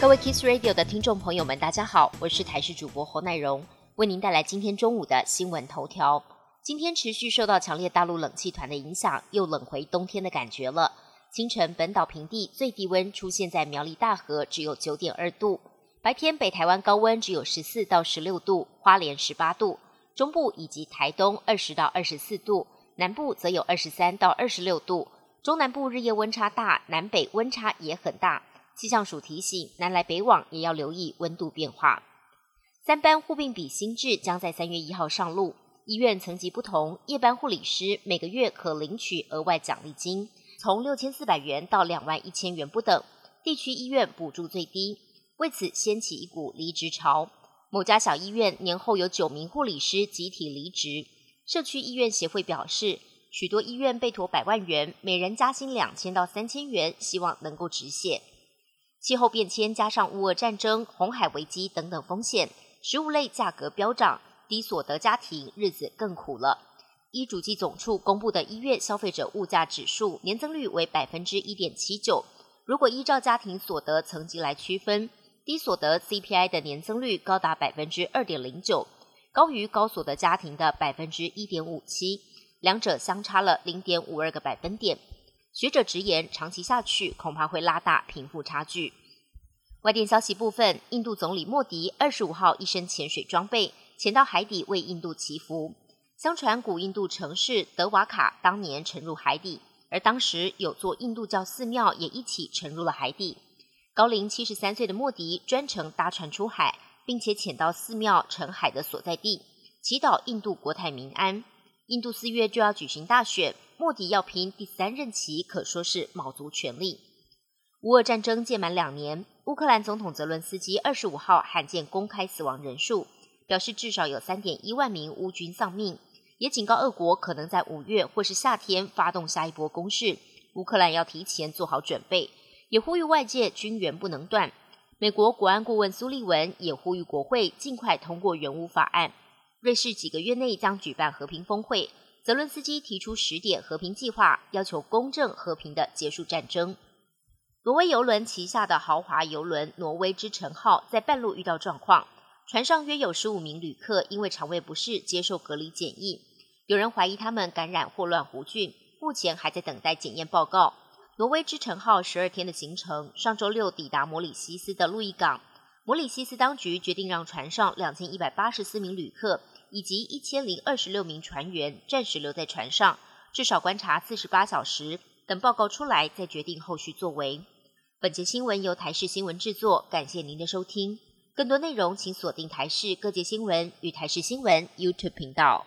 各位 Kiss Radio 的听众朋友们，大家好，我是台视主播侯乃荣，为您带来今天中午的新闻头条。今天持续受到强烈大陆冷气团的影响，又冷回冬天的感觉了。清晨本岛平地最低温出现在苗栗大河，只有九点二度。白天北台湾高温只有十四到十六度，花莲十八度，中部以及台东二十到二十四度，南部则有二十三到二十六度。中南部日夜温差大，南北温差也很大。气象署提醒，南来北往也要留意温度变化。三班护病比新制将在三月一号上路。医院层级不同，夜班护理师每个月可领取额外奖励金，从六千四百元到两万一千元不等。地区医院补助最低，为此掀起一股离职潮。某家小医院年后有九名护理师集体离职。社区医院协会表示。许多医院被托百万元，每人加薪两千到三千元，希望能够止血。气候变迁加上乌俄战争、红海危机等等风险，食物类价格飙涨，低所得家庭日子更苦了。医主计总处公布的一月消费者物价指数年增率为百分之一点七九。如果依照家庭所得层级来区分，低所得 CPI 的年增率高达百分之二点零九，高于高所得家庭的百分之一点五七。两者相差了零点五二个百分点。学者直言，长期下去恐怕会拉大贫富差距。外电消息部分，印度总理莫迪二十五号一身潜水装备潜到海底为印度祈福。相传古印度城市德瓦卡当年沉入海底，而当时有座印度教寺庙也一起沉入了海底。高龄七十三岁的莫迪专程搭船出海，并且潜到寺庙沉海的所在地，祈祷印度国泰民安。印度四月就要举行大选，莫迪要拼第三任期，可说是卯足全力。乌俄战争届满两年，乌克兰总统泽伦斯基二十五号罕见公开死亡人数，表示至少有三点一万名乌军丧命，也警告俄国可能在五月或是夏天发动下一波攻势，乌克兰要提前做好准备，也呼吁外界军援不能断。美国国安顾问苏利文也呼吁国会尽快通过援乌法案。瑞士几个月内将举办和平峰会，泽伦斯基提出十点和平计划，要求公正和平的结束战争。挪威游轮旗下的豪华游轮“挪威之城号”在半路遇到状况，船上约有十五名旅客因为肠胃不适接受隔离检疫，有人怀疑他们感染霍乱弧菌，目前还在等待检验报告。挪威之城号十二天的行程，上周六抵达摩里西斯的路易港。摩里西斯当局决定让船上两千一百八十四名旅客以及一千零二十六名船员暂时留在船上，至少观察四十八小时，等报告出来再决定后续作为。本节新闻由台视新闻制作，感谢您的收听。更多内容请锁定台视各界新闻与台视新闻 YouTube 频道。